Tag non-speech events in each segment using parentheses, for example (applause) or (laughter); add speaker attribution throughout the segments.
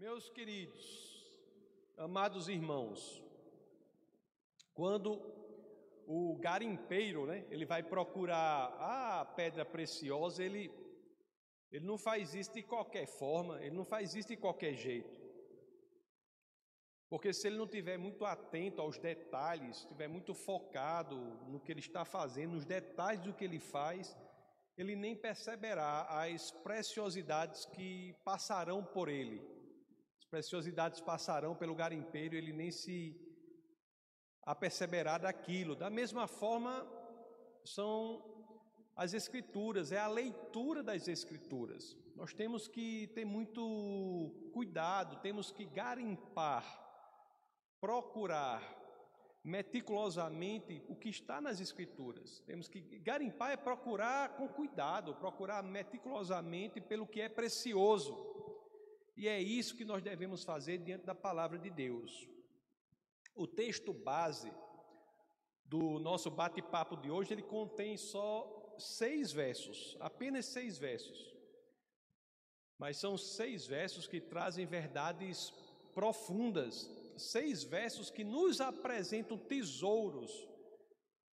Speaker 1: Meus queridos, amados irmãos, quando o garimpeiro, né, ele vai procurar a pedra preciosa, ele, ele não faz isso de qualquer forma, ele não faz isso de qualquer jeito. Porque se ele não tiver muito atento aos detalhes, estiver muito focado no que ele está fazendo, nos detalhes do que ele faz, ele nem perceberá as preciosidades que passarão por ele. Preciosidades passarão pelo garimpeiro, ele nem se aperceberá daquilo. Da mesma forma, são as escrituras, é a leitura das escrituras. Nós temos que ter muito cuidado, temos que garimpar procurar meticulosamente o que está nas Escrituras. Temos que garimpar é procurar com cuidado, procurar meticulosamente pelo que é precioso. E é isso que nós devemos fazer diante da palavra de Deus. O texto base do nosso bate-papo de hoje, ele contém só seis versos, apenas seis versos. Mas são seis versos que trazem verdades profundas seis versos que nos apresentam tesouros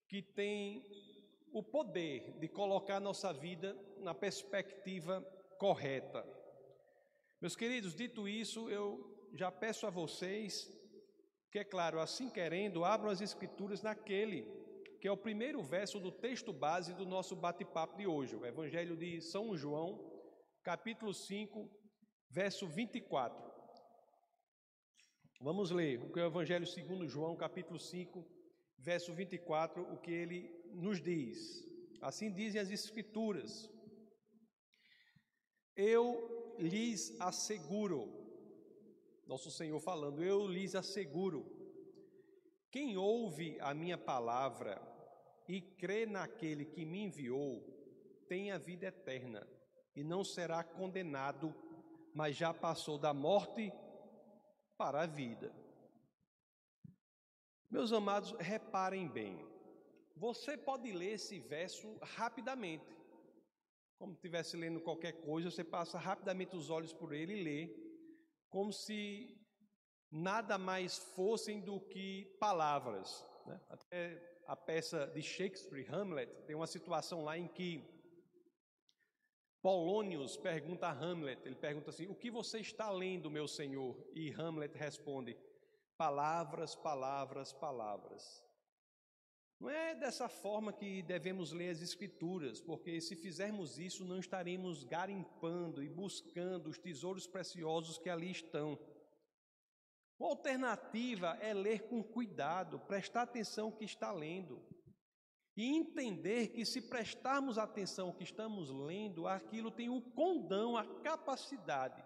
Speaker 1: que têm o poder de colocar nossa vida na perspectiva correta. Meus queridos, dito isso, eu já peço a vocês que, é claro, assim querendo, abram as Escrituras naquele que é o primeiro verso do texto base do nosso bate-papo de hoje, o Evangelho de São João, capítulo 5, verso 24. Vamos ler o que é o Evangelho segundo João, capítulo 5, verso 24, o que ele nos diz. Assim dizem as Escrituras: Eu lhes asseguro, nosso Senhor falando, eu lhes asseguro, quem ouve a minha palavra e crê naquele que me enviou, tem a vida eterna e não será condenado, mas já passou da morte para a vida. Meus amados, reparem bem. Você pode ler esse verso rapidamente. Como se estivesse lendo qualquer coisa, você passa rapidamente os olhos por ele e lê, como se nada mais fossem do que palavras. Né? Até a peça de Shakespeare, Hamlet, tem uma situação lá em que Polônios pergunta a Hamlet, ele pergunta assim: O que você está lendo, meu senhor? E Hamlet responde: Palavras, palavras, palavras. Não é dessa forma que devemos ler as Escrituras, porque se fizermos isso, não estaremos garimpando e buscando os tesouros preciosos que ali estão. Uma alternativa é ler com cuidado, prestar atenção no que está lendo. E entender que se prestarmos atenção ao que estamos lendo, aquilo tem o condão, a capacidade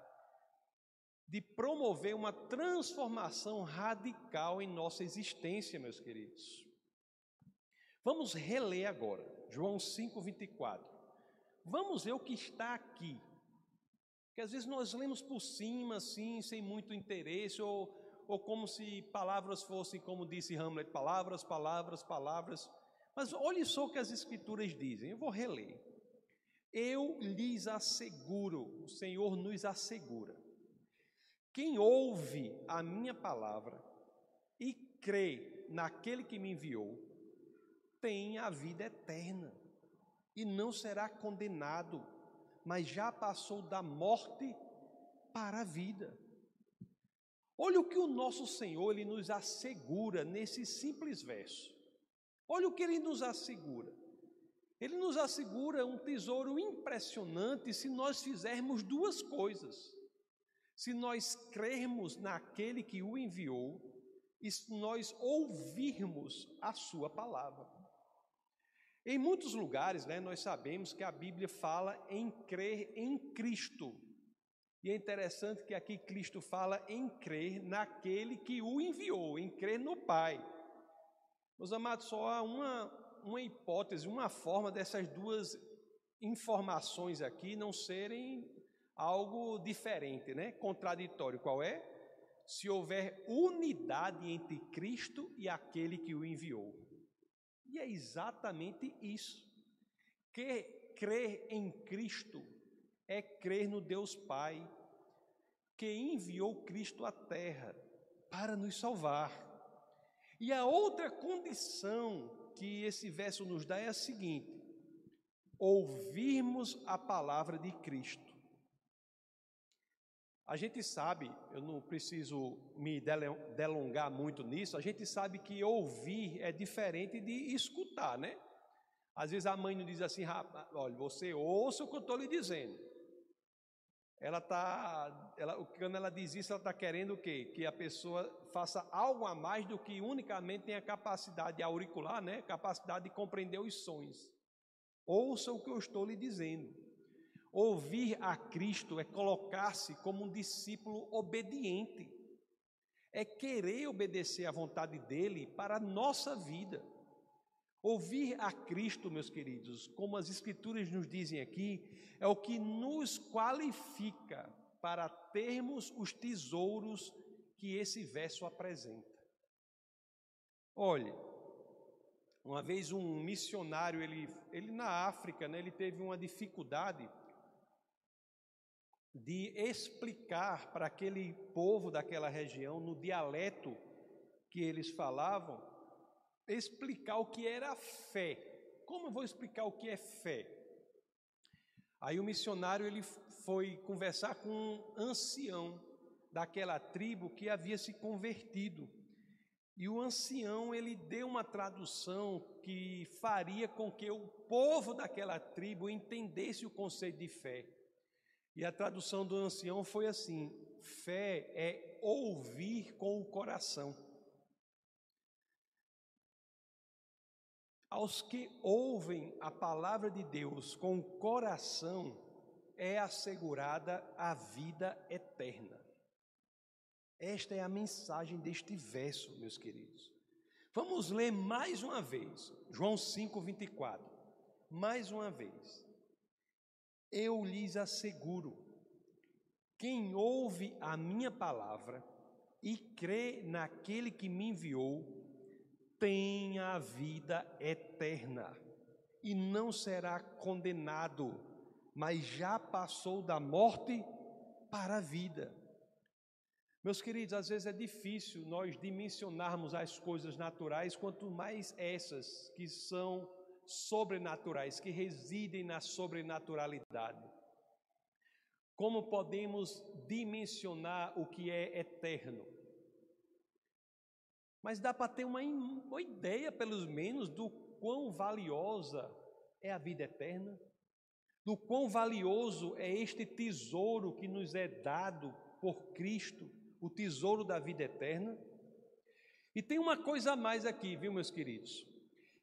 Speaker 1: de promover uma transformação radical em nossa existência, meus queridos. Vamos reler agora, João 5:24. Vamos ver o que está aqui. Porque às vezes nós lemos por cima, assim, sem muito interesse, ou, ou como se palavras fossem, como disse Hamlet, palavras, palavras, palavras. Mas olhe só o que as Escrituras dizem, eu vou reler. Eu lhes asseguro, o Senhor nos assegura, quem ouve a minha palavra e crê naquele que me enviou, tem a vida eterna e não será condenado, mas já passou da morte para a vida. Olha o que o nosso Senhor ele nos assegura nesse simples verso. Olha o que ele nos assegura. Ele nos assegura um tesouro impressionante se nós fizermos duas coisas. Se nós crermos naquele que o enviou e se nós ouvirmos a sua palavra. Em muitos lugares, né, nós sabemos que a Bíblia fala em crer em Cristo. E é interessante que aqui Cristo fala em crer naquele que o enviou, em crer no Pai. Meus amados, só há uma, uma hipótese, uma forma dessas duas informações aqui não serem algo diferente, né? Contraditório. Qual é? Se houver unidade entre Cristo e aquele que o enviou. E é exatamente isso. Que crer em Cristo é crer no Deus Pai. que enviou Cristo à terra para nos salvar. E a outra condição que esse verso nos dá é a seguinte: ouvirmos a palavra de Cristo. A gente sabe, eu não preciso me delongar muito nisso, a gente sabe que ouvir é diferente de escutar, né? Às vezes a mãe não diz assim, olha, você ouça o que eu estou lhe dizendo. Ela está, ela, quando ela diz isso, ela está querendo o quê? Que a pessoa faça algo a mais do que unicamente tem a capacidade auricular, né? Capacidade de compreender os sons. Ouça o que eu estou lhe dizendo. Ouvir a Cristo é colocar-se como um discípulo obediente, é querer obedecer à vontade dele para a nossa vida. Ouvir a Cristo, meus queridos, como as Escrituras nos dizem aqui, é o que nos qualifica para termos os tesouros que esse verso apresenta. Olhe, uma vez um missionário, ele, ele na África, né, ele teve uma dificuldade de explicar para aquele povo daquela região, no dialeto que eles falavam, explicar o que era fé. Como eu vou explicar o que é fé? Aí o missionário ele foi conversar com um ancião daquela tribo que havia se convertido. E o ancião ele deu uma tradução que faria com que o povo daquela tribo entendesse o conceito de fé. E a tradução do ancião foi assim: fé é ouvir com o coração. Aos que ouvem a palavra de Deus com o coração, é assegurada a vida eterna. Esta é a mensagem deste verso, meus queridos. Vamos ler mais uma vez, João 5, 24. Mais uma vez. Eu lhes asseguro: quem ouve a minha palavra e crê naquele que me enviou, tem a vida eterna e não será condenado, mas já passou da morte para a vida. Meus queridos, às vezes é difícil nós dimensionarmos as coisas naturais, quanto mais essas que são sobrenaturais, que residem na sobrenaturalidade. Como podemos dimensionar o que é eterno? Mas dá para ter uma, uma ideia, pelo menos, do quão valiosa é a vida eterna, do quão valioso é este tesouro que nos é dado por Cristo, o tesouro da vida eterna. E tem uma coisa a mais aqui, viu, meus queridos?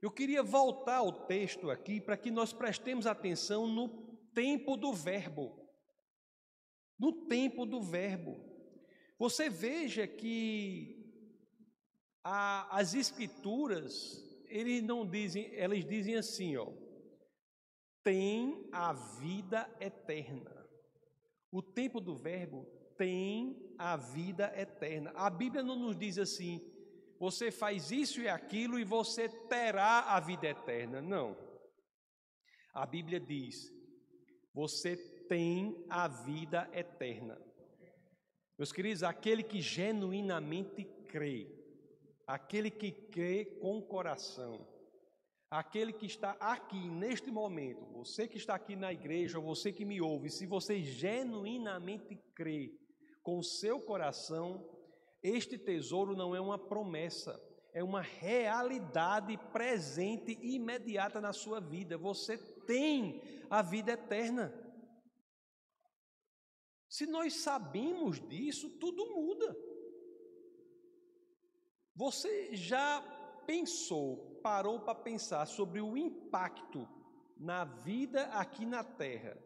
Speaker 1: Eu queria voltar ao texto aqui para que nós prestemos atenção no tempo do verbo. No tempo do verbo. Você veja que a, as escrituras, eles não dizem, elas dizem assim, ó, tem a vida eterna. O tempo do verbo tem a vida eterna. A Bíblia não nos diz assim, você faz isso e aquilo e você terá a vida eterna. Não. A Bíblia diz: você tem a vida eterna. Meus queridos, aquele que genuinamente crê, aquele que crê com o coração, aquele que está aqui neste momento, você que está aqui na igreja, você que me ouve, se você genuinamente crê com o seu coração, este tesouro não é uma promessa, é uma realidade presente e imediata na sua vida. Você tem a vida eterna. Se nós sabemos disso, tudo muda. Você já pensou, parou para pensar sobre o impacto na vida aqui na Terra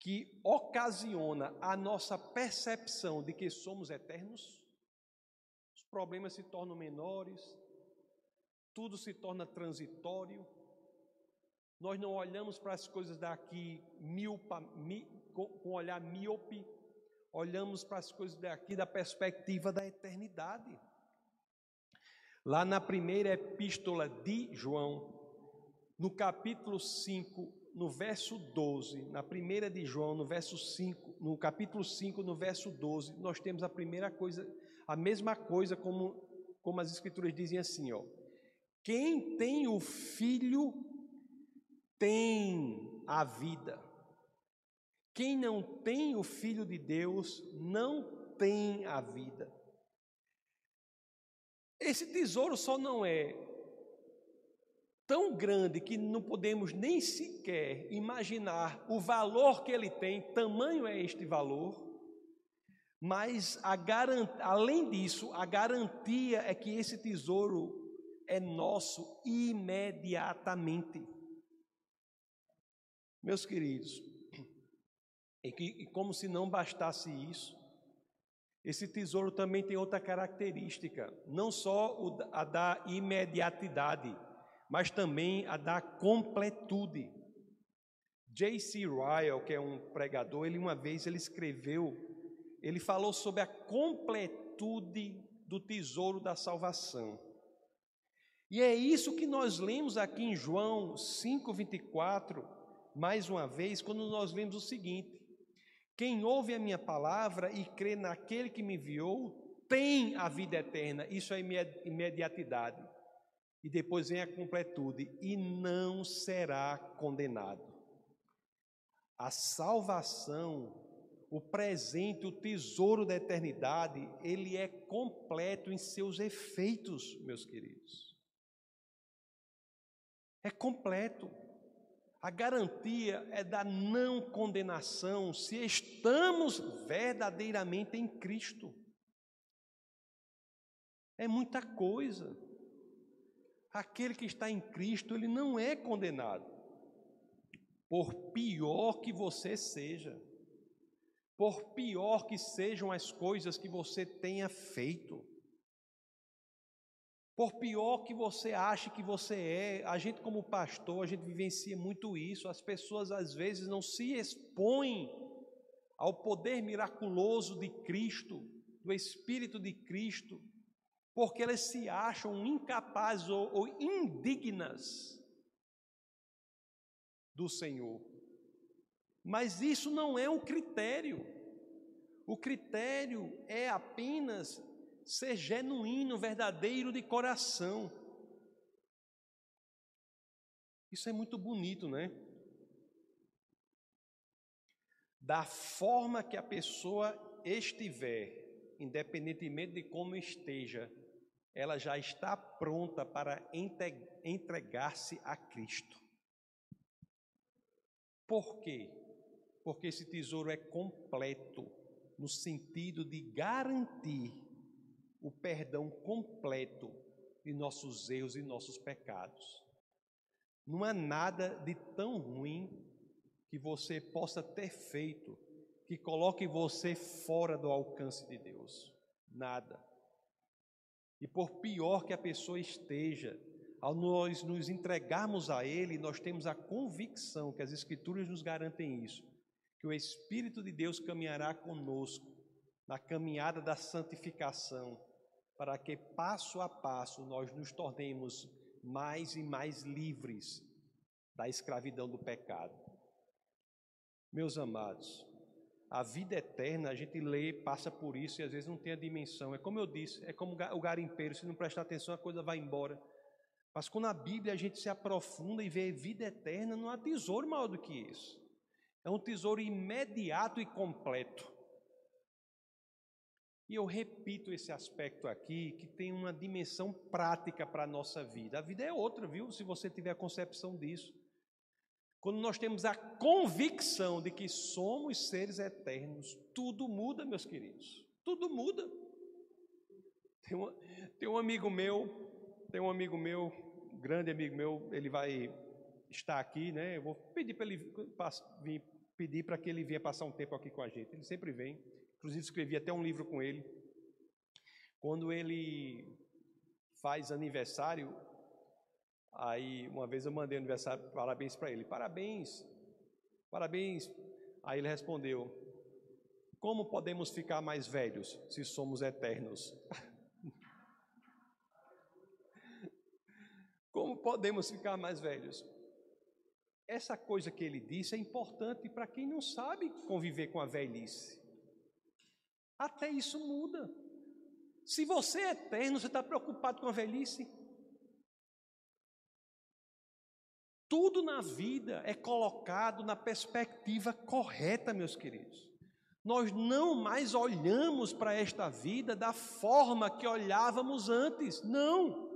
Speaker 1: que ocasiona a nossa percepção de que somos eternos, os problemas se tornam menores, tudo se torna transitório, nós não olhamos para as coisas daqui miopa, mi, com, com olhar míope, olhamos para as coisas daqui da perspectiva da eternidade. Lá na primeira epístola de João, no capítulo 5, no verso 12, na primeira de João, no verso 5, no capítulo 5, no verso 12, nós temos a primeira coisa, a mesma coisa como, como as escrituras dizem assim, ó. Quem tem o filho tem a vida. Quem não tem o filho de Deus não tem a vida. Esse tesouro só não é tão grande que não podemos nem sequer imaginar o valor que ele tem, tamanho é este valor, mas garant... além disso, a garantia é que esse tesouro é nosso imediatamente. Meus queridos, e, que, e como se não bastasse isso, esse tesouro também tem outra característica, não só a da imediatidade, mas também a da completude. J.C. Ryle, que é um pregador, ele uma vez ele escreveu, ele falou sobre a completude do tesouro da salvação. E é isso que nós lemos aqui em João 5:24, mais uma vez, quando nós lemos o seguinte: Quem ouve a minha palavra e crê naquele que me enviou, tem a vida eterna. Isso é imediatidade. E depois vem a completude: e não será condenado. A salvação, o presente, o tesouro da eternidade, ele é completo em seus efeitos, meus queridos. É completo. A garantia é da não condenação se estamos verdadeiramente em Cristo. É muita coisa aquele que está em Cristo, ele não é condenado. Por pior que você seja, por pior que sejam as coisas que você tenha feito, por pior que você ache que você é, a gente como pastor, a gente vivencia muito isso, as pessoas às vezes não se expõem ao poder miraculoso de Cristo, do Espírito de Cristo, porque elas se acham incapazes ou, ou indignas do Senhor. Mas isso não é um critério. O critério é apenas ser genuíno, verdadeiro de coração. Isso é muito bonito, né? Da forma que a pessoa estiver, independentemente de como esteja, ela já está pronta para entregar-se a Cristo. Por quê? Porque esse tesouro é completo, no sentido de garantir o perdão completo de nossos erros e nossos pecados. Não há nada de tão ruim que você possa ter feito que coloque você fora do alcance de Deus. Nada. E por pior que a pessoa esteja, ao nós nos entregarmos a Ele, nós temos a convicção que as Escrituras nos garantem isso, que o Espírito de Deus caminhará conosco na caminhada da santificação, para que passo a passo nós nos tornemos mais e mais livres da escravidão do pecado. Meus amados, a vida eterna, a gente lê, passa por isso e às vezes não tem a dimensão. É como eu disse, é como o garimpeiro, se não prestar atenção, a coisa vai embora. Mas quando a Bíblia a gente se aprofunda e vê vida eterna, não há tesouro maior do que isso. É um tesouro imediato e completo. E eu repito esse aspecto aqui, que tem uma dimensão prática para a nossa vida. A vida é outra, viu? Se você tiver a concepção disso. Quando nós temos a convicção de que somos seres eternos, tudo muda, meus queridos. Tudo muda. Tem um, tem um amigo meu, tem um amigo meu, grande amigo meu, ele vai estar aqui, né? Eu vou pedir para ele vir, pedir para que ele venha passar um tempo aqui com a gente. Ele sempre vem. Inclusive escrevi até um livro com ele. Quando ele faz aniversário, Aí uma vez eu mandei aniversário, parabéns para ele. Parabéns, parabéns. Aí ele respondeu: Como podemos ficar mais velhos se somos eternos? (laughs) Como podemos ficar mais velhos? essa coisa que ele disse é importante para quem não sabe conviver com a velhice. Até isso muda. Se você é eterno, você está preocupado com a velhice? Tudo na vida é colocado na perspectiva correta, meus queridos. Nós não mais olhamos para esta vida da forma que olhávamos antes. Não.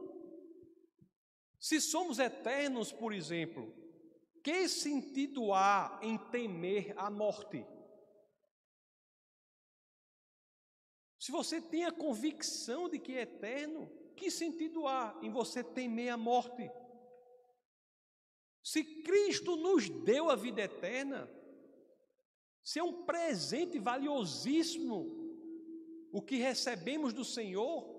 Speaker 1: Se somos eternos, por exemplo, que sentido há em temer a morte? Se você tem a convicção de que é eterno, que sentido há em você temer a morte? Se Cristo nos deu a vida eterna, se é um presente valiosíssimo o que recebemos do Senhor,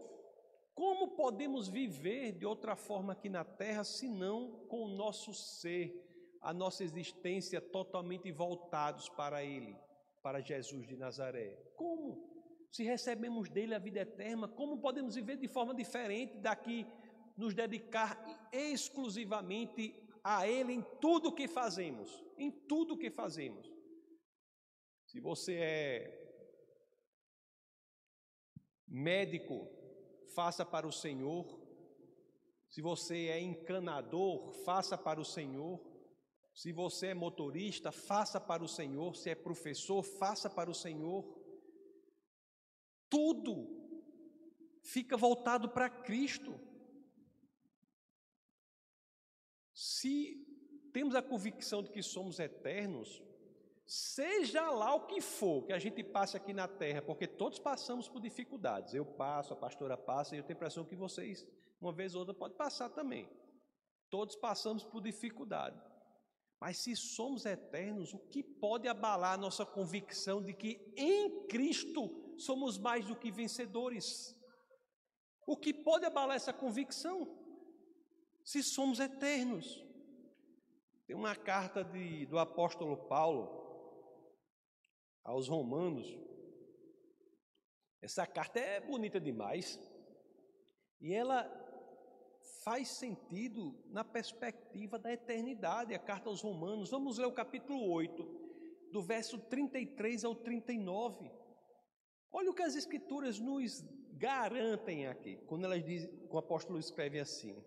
Speaker 1: como podemos viver de outra forma aqui na terra, senão com o nosso ser, a nossa existência totalmente voltados para Ele, para Jesus de Nazaré? Como? Se recebemos dele a vida eterna, como podemos viver de forma diferente daqui, nos dedicar exclusivamente a Ele em tudo que fazemos, em tudo que fazemos. Se você é médico, faça para o Senhor. Se você é encanador, faça para o Senhor. Se você é motorista, faça para o Senhor. Se é professor, faça para o Senhor. Tudo fica voltado para Cristo. Se temos a convicção de que somos eternos, seja lá o que for que a gente passe aqui na terra, porque todos passamos por dificuldades. Eu passo, a pastora passa, e eu tenho a impressão que vocês, uma vez ou outra, podem passar também. Todos passamos por dificuldade. Mas se somos eternos, o que pode abalar a nossa convicção de que em Cristo somos mais do que vencedores? O que pode abalar essa convicção? Se somos eternos. Tem uma carta de, do apóstolo Paulo aos Romanos. Essa carta é bonita demais e ela faz sentido na perspectiva da eternidade. A carta aos Romanos, vamos ler o capítulo 8, do verso 33 ao 39. Olha o que as Escrituras nos garantem aqui, quando elas dizem, o apóstolo escreve assim: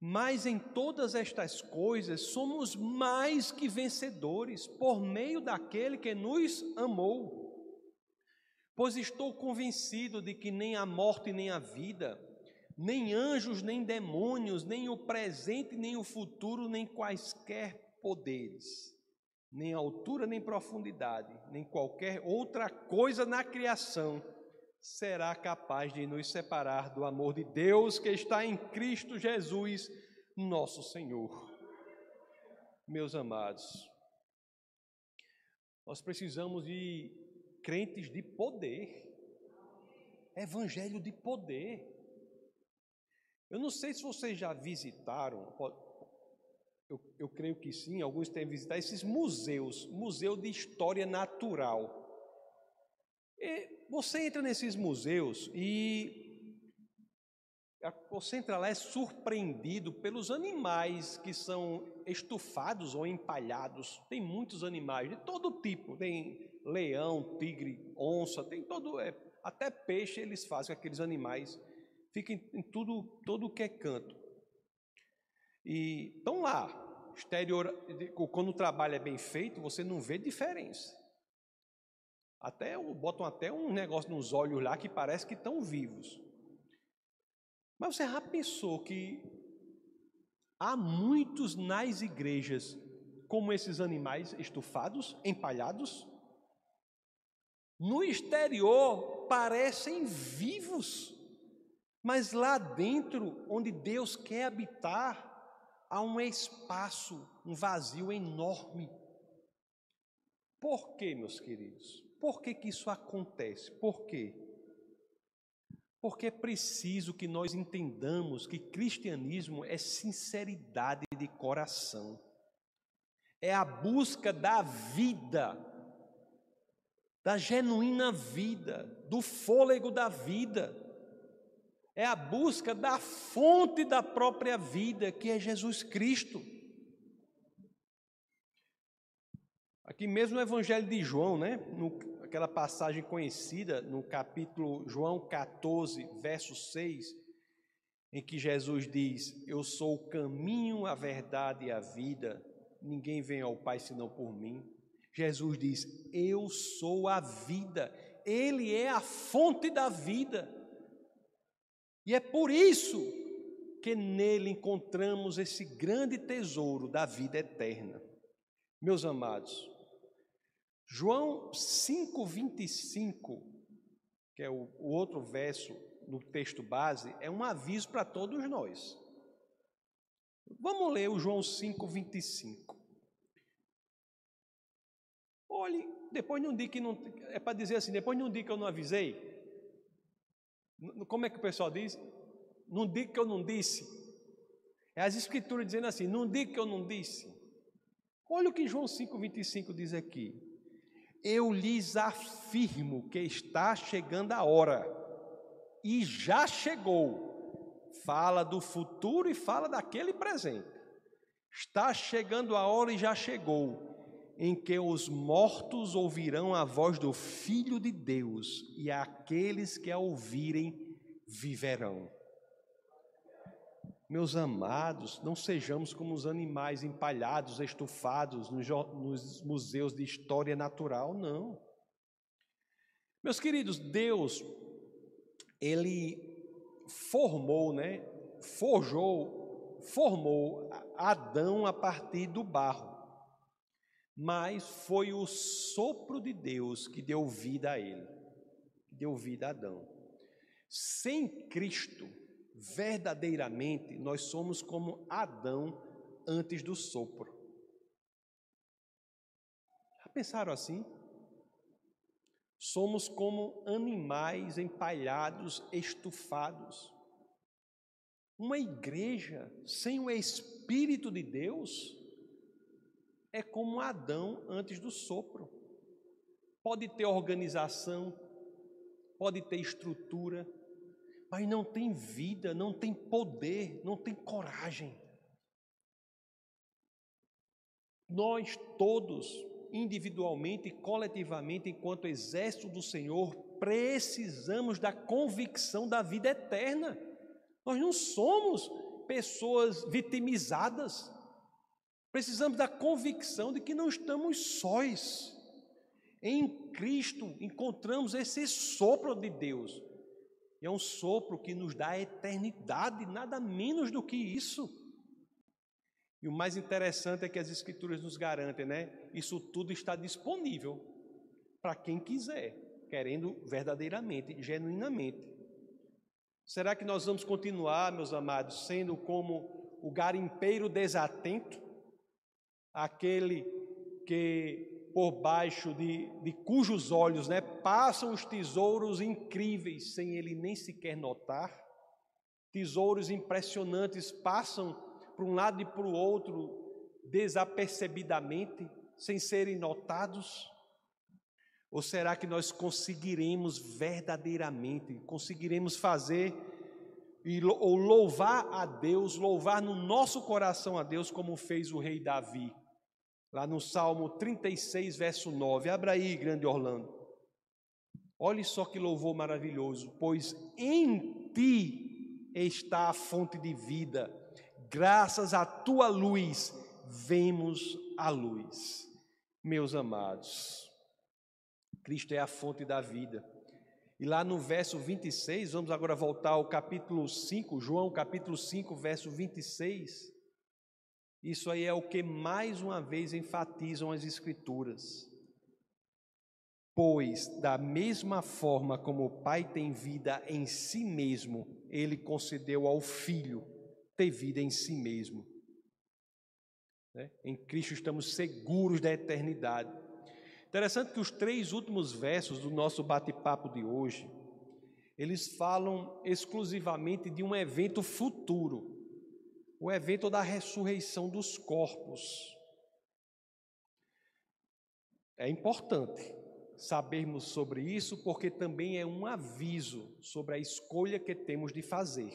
Speaker 1: mas em todas estas coisas somos mais que vencedores por meio daquele que nos amou. Pois estou convencido de que nem a morte, nem a vida, nem anjos, nem demônios, nem o presente, nem o futuro, nem quaisquer poderes, nem altura, nem profundidade, nem qualquer outra coisa na criação será capaz de nos separar do amor de Deus que está em Cristo Jesus, nosso Senhor. Meus amados, nós precisamos de crentes de poder, evangelho de poder. Eu não sei se vocês já visitaram, eu, eu creio que sim, alguns têm visitado esses museus, museu de história natural. E você entra nesses museus e você entra lá é surpreendido pelos animais que são estufados ou empalhados. Tem muitos animais de todo tipo, tem leão, tigre, onça, tem todo, é, até peixe eles fazem aqueles animais. Fica em, em tudo, todo que é canto. E estão lá, exterior, quando o trabalho é bem feito, você não vê diferença. Até botam até um negócio nos olhos lá que parece que estão vivos. Mas você já pensou que há muitos nas igrejas como esses animais estufados, empalhados? No exterior parecem vivos, mas lá dentro, onde Deus quer habitar, há um espaço, um vazio enorme. Por quê, meus queridos? Por que, que isso acontece? Por quê? Porque é preciso que nós entendamos que cristianismo é sinceridade de coração, é a busca da vida, da genuína vida, do fôlego da vida, é a busca da fonte da própria vida, que é Jesus Cristo. Aqui mesmo no Evangelho de João, né? No, aquela passagem conhecida no capítulo João 14, verso 6, em que Jesus diz: Eu sou o caminho, a verdade e a vida, ninguém vem ao Pai senão por mim. Jesus diz: Eu sou a vida, Ele é a fonte da vida. E é por isso que nele encontramos esse grande tesouro da vida eterna. Meus amados, João 5,25, que é o, o outro verso no texto base, é um aviso para todos nós. Vamos ler o João 5,25. Olhe, depois não diga que não. É para dizer assim, depois não diga que eu não avisei. Como é que o pessoal diz? Não diga que eu não disse. É as escrituras dizendo assim, não diga que eu não disse. Olha o que João 5,25 diz aqui. Eu lhes afirmo que está chegando a hora, e já chegou. Fala do futuro e fala daquele presente. Está chegando a hora e já chegou, em que os mortos ouvirão a voz do Filho de Deus, e aqueles que a ouvirem viverão. Meus amados, não sejamos como os animais empalhados, estufados nos museus de história natural, não. Meus queridos, Deus, Ele formou, né? Forjou, formou Adão a partir do barro, mas foi o sopro de Deus que deu vida a ele, deu vida a Adão. Sem Cristo, verdadeiramente nós somos como Adão antes do sopro. Já pensaram assim? Somos como animais empalhados, estufados. Uma igreja sem o Espírito de Deus é como Adão antes do sopro. Pode ter organização, pode ter estrutura, mas não tem vida, não tem poder, não tem coragem. Nós todos, individualmente e coletivamente, enquanto exército do Senhor, precisamos da convicção da vida eterna. Nós não somos pessoas vitimizadas. Precisamos da convicção de que não estamos sós. Em Cristo encontramos esse sopro de Deus é um sopro que nos dá a eternidade, nada menos do que isso. E o mais interessante é que as Escrituras nos garantem, né? Isso tudo está disponível para quem quiser, querendo verdadeiramente, genuinamente. Será que nós vamos continuar, meus amados, sendo como o garimpeiro desatento, aquele que por baixo de, de cujos olhos né, passam os tesouros incríveis sem ele nem sequer notar. Tesouros impressionantes passam para um lado e para o outro desapercebidamente, sem serem notados? Ou será que nós conseguiremos verdadeiramente, conseguiremos fazer ou louvar a Deus, louvar no nosso coração a Deus, como fez o rei Davi? Lá no Salmo 36, verso 9. Abra aí, grande Orlando. Olhe só que louvor maravilhoso, pois em ti está a fonte de vida, graças à tua luz vemos a luz. Meus amados, Cristo é a fonte da vida. E lá no verso 26, vamos agora voltar ao capítulo 5, João capítulo 5, verso 26. Isso aí é o que mais uma vez enfatizam as Escrituras. Pois, da mesma forma como o Pai tem vida em si mesmo, ele concedeu ao Filho ter vida em si mesmo. Né? Em Cristo estamos seguros da eternidade. Interessante que os três últimos versos do nosso bate-papo de hoje, eles falam exclusivamente de um evento futuro o evento da ressurreição dos corpos. É importante sabermos sobre isso, porque também é um aviso sobre a escolha que temos de fazer.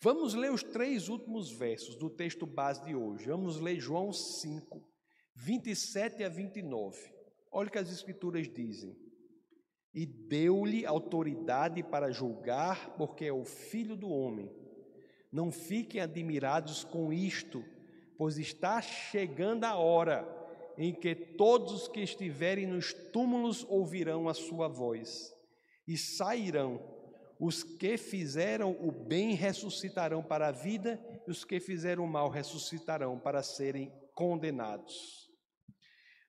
Speaker 1: Vamos ler os três últimos versos do texto base de hoje. Vamos ler João 5, 27 a 29. Olha o que as Escrituras dizem. E deu-lhe autoridade para julgar, porque é o filho do homem. Não fiquem admirados com isto, pois está chegando a hora em que todos os que estiverem nos túmulos ouvirão a sua voz e sairão. Os que fizeram o bem ressuscitarão para a vida, e os que fizeram o mal ressuscitarão para serem condenados.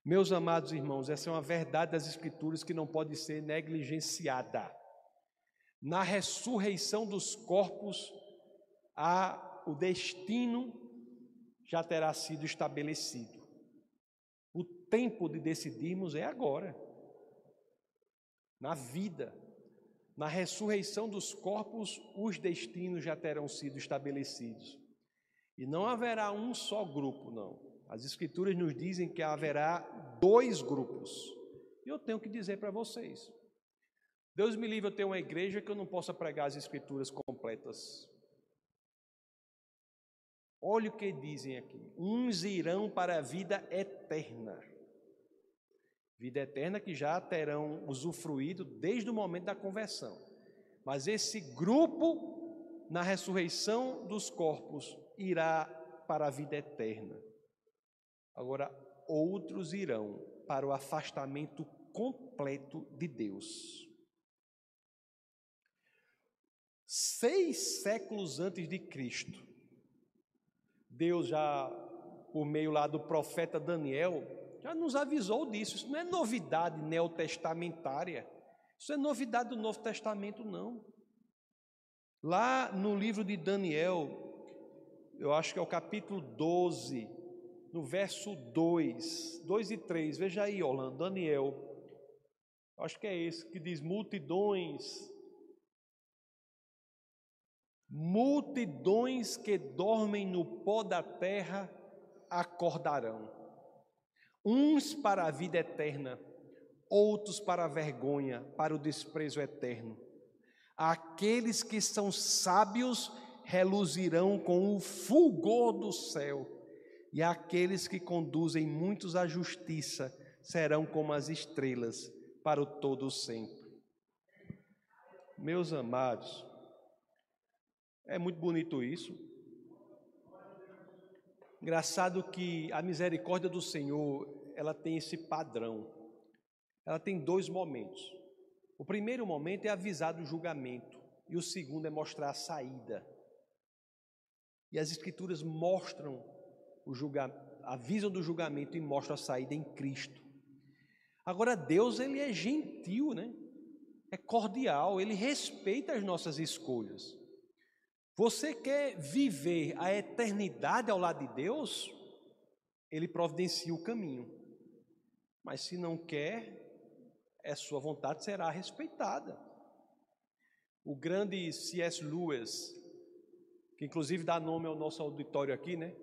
Speaker 1: Meus amados irmãos, essa é uma verdade das Escrituras que não pode ser negligenciada. Na ressurreição dos corpos, a, o destino já terá sido estabelecido. O tempo de decidirmos é agora, na vida. Na ressurreição dos corpos, os destinos já terão sido estabelecidos. E não haverá um só grupo, não. As Escrituras nos dizem que haverá dois grupos. E eu tenho que dizer para vocês: Deus me livre eu ter uma igreja que eu não possa pregar as Escrituras completas. Olha o que dizem aqui: uns irão para a vida eterna. Vida eterna que já terão usufruído desde o momento da conversão. Mas esse grupo, na ressurreição dos corpos, irá para a vida eterna. Agora, outros irão para o afastamento completo de Deus. Seis séculos antes de Cristo, Deus já, por meio lá do profeta Daniel, já nos avisou disso. Isso não é novidade neotestamentária. Isso é novidade do Novo Testamento, não. Lá no livro de Daniel, eu acho que é o capítulo 12, no verso 2, 2 e 3, veja aí, Orlando, Daniel, acho que é esse que diz: multidões. Multidões que dormem no pó da terra acordarão, uns para a vida eterna, outros para a vergonha, para o desprezo eterno. Aqueles que são sábios reluzirão com o fulgor do céu, e aqueles que conduzem muitos à justiça serão como as estrelas para o todo sempre. Meus amados, é muito bonito isso. Engraçado que a misericórdia do Senhor, ela tem esse padrão. Ela tem dois momentos. O primeiro momento é avisar do julgamento, e o segundo é mostrar a saída. E as escrituras mostram o julgamento, avisam do julgamento e mostram a saída em Cristo. Agora Deus, ele é gentil, né? É cordial, ele respeita as nossas escolhas. Você quer viver a eternidade ao lado de Deus? Ele providencia o caminho. Mas se não quer, a sua vontade será respeitada. O grande C.S. Lewis, que inclusive dá nome ao nosso auditório aqui, né?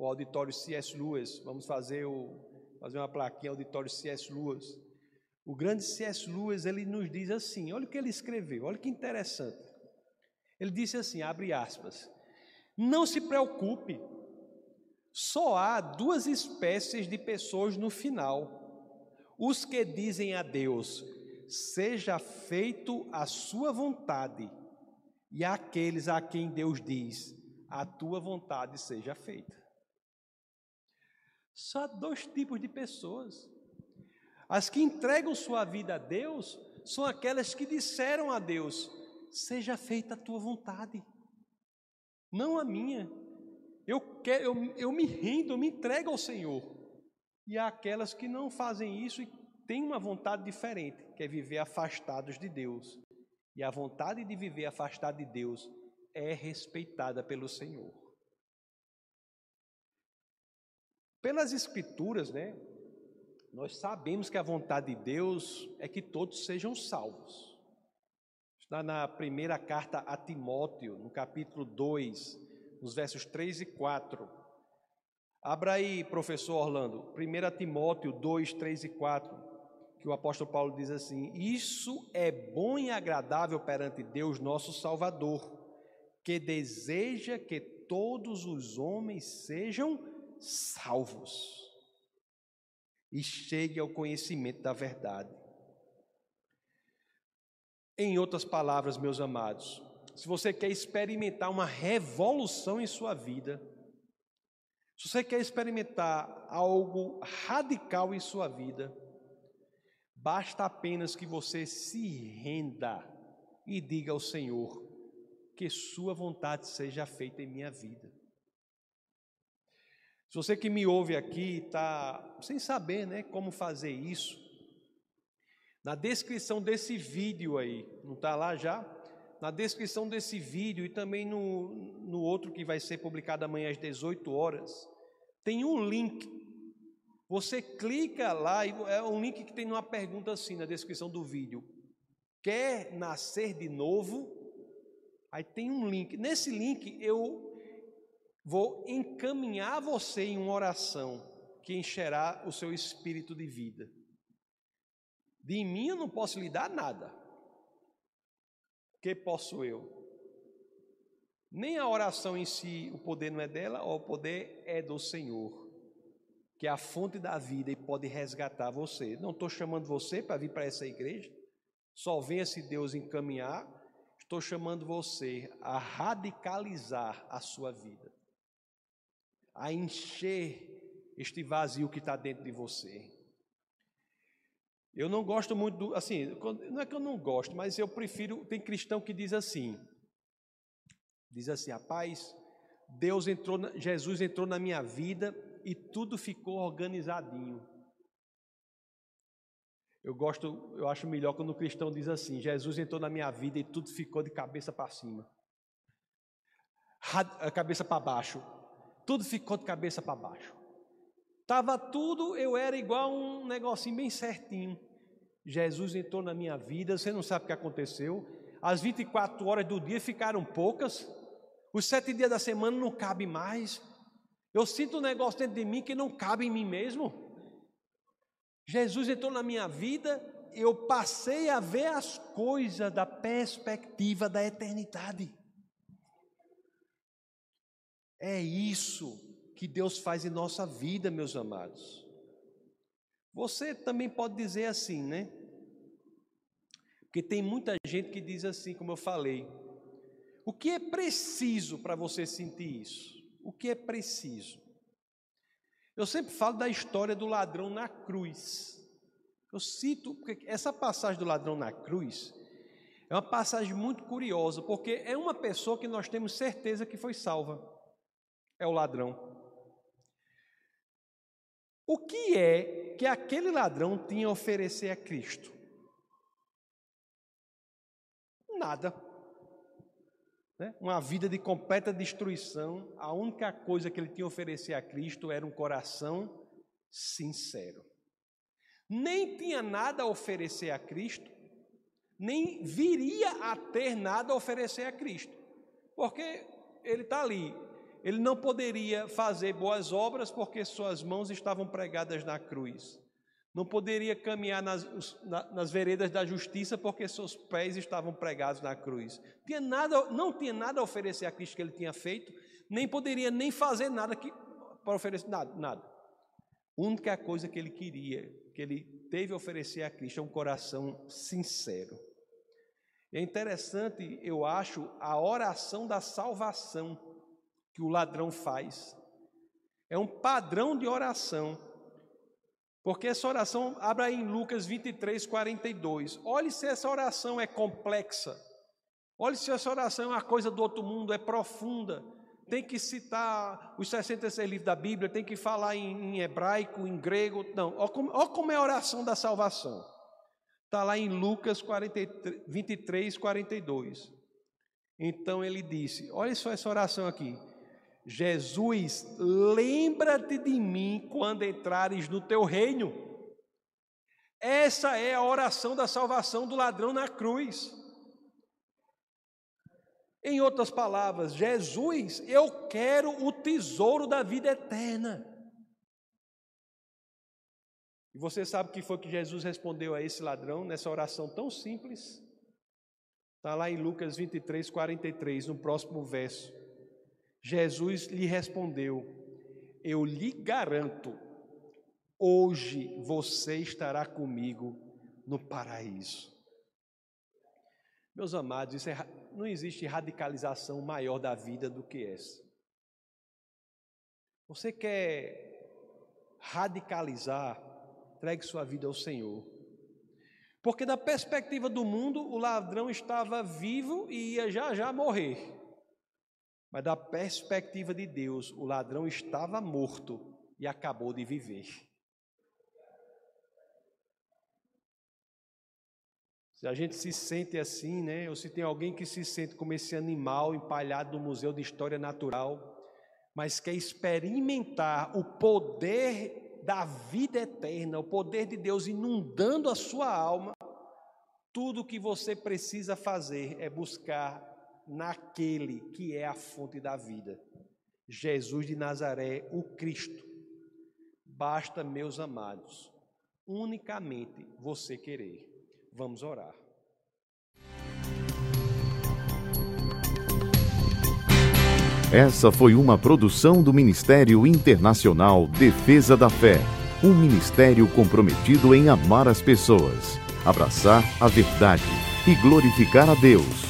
Speaker 1: O auditório C.S. Lewis. Vamos fazer o fazer uma plaquinha auditório C.S. Lewis. O grande C.S. Lewis, ele nos diz assim, olha o que ele escreveu, olha que interessante. Ele disse assim, abre aspas, não se preocupe, só há duas espécies de pessoas no final. Os que dizem a Deus, seja feito a sua vontade, e aqueles a quem Deus diz, a tua vontade seja feita. Só dois tipos de pessoas. As que entregam sua vida a Deus são aquelas que disseram a Deus: seja feita a tua vontade, não a minha. Eu, quero, eu, eu me rendo, eu me entrego ao Senhor. E há aquelas que não fazem isso e têm uma vontade diferente, que é viver afastados de Deus. E a vontade de viver afastado de Deus é respeitada pelo Senhor. Pelas Escrituras, né? Nós sabemos que a vontade de Deus é que todos sejam salvos. Está na primeira carta a Timóteo, no capítulo 2, nos versos 3 e 4. Abra aí, professor Orlando, 1 Timóteo 2, 3 e 4, que o apóstolo Paulo diz assim: Isso é bom e agradável perante Deus, nosso Salvador, que deseja que todos os homens sejam salvos e chegue ao conhecimento da verdade. Em outras palavras, meus amados, se você quer experimentar uma revolução em sua vida, se você quer experimentar algo radical em sua vida, basta apenas que você se renda e diga ao Senhor que Sua vontade seja feita em minha vida. Se você que me ouve aqui está sem saber né, como fazer isso, na descrição desse vídeo aí, não está lá já? Na descrição desse vídeo e também no, no outro que vai ser publicado amanhã às 18 horas, tem um link. Você clica lá, e é um link que tem uma pergunta assim na descrição do vídeo. Quer nascer de novo? Aí tem um link. Nesse link eu Vou encaminhar você em uma oração que encherá o seu espírito de vida. De mim eu não posso lhe dar nada. Que posso eu? Nem a oração em si, o poder não é dela, o poder é do Senhor, que é a fonte da vida e pode resgatar você. Não estou chamando você para vir para essa igreja, só venha se Deus encaminhar. Estou chamando você a radicalizar a sua vida a encher este vazio que está dentro de você. Eu não gosto muito do, assim, não é que eu não gosto, mas eu prefiro, tem cristão que diz assim, diz assim, rapaz, Deus entrou, Jesus entrou na minha vida e tudo ficou organizadinho. Eu gosto, eu acho melhor quando o cristão diz assim: Jesus entrou na minha vida e tudo ficou de cabeça para cima, cabeça para baixo tudo ficou de cabeça para baixo. Tava tudo, eu era igual um negocinho bem certinho. Jesus entrou na minha vida, você não sabe o que aconteceu. As 24 horas do dia ficaram poucas, os sete dias da semana não cabe mais. Eu sinto um negócio dentro de mim que não cabe em mim mesmo. Jesus entrou na minha vida, eu passei a ver as coisas da perspectiva da eternidade. É isso que Deus faz em nossa vida, meus amados. Você também pode dizer assim, né? Porque tem muita gente que diz assim, como eu falei. O que é preciso para você sentir isso? O que é preciso? Eu sempre falo da história do ladrão na cruz. Eu cito, porque essa passagem do ladrão na cruz é uma passagem muito curiosa, porque é uma pessoa que nós temos certeza que foi salva é o ladrão. O que é que aquele ladrão tinha a oferecer a Cristo? Nada. Né? Uma vida de completa destruição. A única coisa que ele tinha a oferecer a Cristo era um coração sincero. Nem tinha nada a oferecer a Cristo, nem viria a ter nada a oferecer a Cristo, porque ele está ali, ele não poderia fazer boas obras porque suas mãos estavam pregadas na cruz. Não poderia caminhar nas, nas veredas da justiça porque seus pés estavam pregados na cruz. Tinha nada, não tinha nada a oferecer a Cristo que ele tinha feito, nem poderia nem fazer nada que, para oferecer nada, nada. A única coisa que ele queria, que ele teve a oferecer a Cristo é um coração sincero. É interessante, eu acho, a oração da salvação que o ladrão faz. É um padrão de oração. Porque essa oração, abra em Lucas 23, 42. Olhe se essa oração é complexa. Olhe se essa oração é uma coisa do outro mundo, é profunda. Tem que citar os 66 livros da Bíblia, tem que falar em, em hebraico, em grego. Não, olha como, olha como é a oração da salvação. Está lá em Lucas 43, 23, 42. Então ele disse: Olha só essa oração aqui. Jesus, lembra-te de mim quando entrares no teu reino. Essa é a oração da salvação do ladrão na cruz. Em outras palavras, Jesus, eu quero o tesouro da vida eterna. E você sabe o que foi que Jesus respondeu a esse ladrão nessa oração tão simples? Está lá em Lucas 23, 43, no próximo verso. Jesus lhe respondeu: Eu lhe garanto, hoje você estará comigo no paraíso. Meus amados, é, não existe radicalização maior da vida do que essa. Você quer radicalizar, entregue sua vida ao Senhor. Porque, da perspectiva do mundo, o ladrão estava vivo e ia já já morrer. Mas, da perspectiva de Deus, o ladrão estava morto e acabou de viver. Se a gente se sente assim, né? Ou se tem alguém que se sente como esse animal empalhado no Museu de História Natural, mas quer experimentar o poder da vida eterna, o poder de Deus inundando a sua alma, tudo o que você precisa fazer é buscar naquele que é a fonte da vida, Jesus de Nazaré, o Cristo. Basta, meus amados, unicamente você querer. Vamos orar.
Speaker 2: Essa foi uma produção do Ministério Internacional Defesa da Fé, um ministério comprometido em amar as pessoas, abraçar a verdade e glorificar a Deus.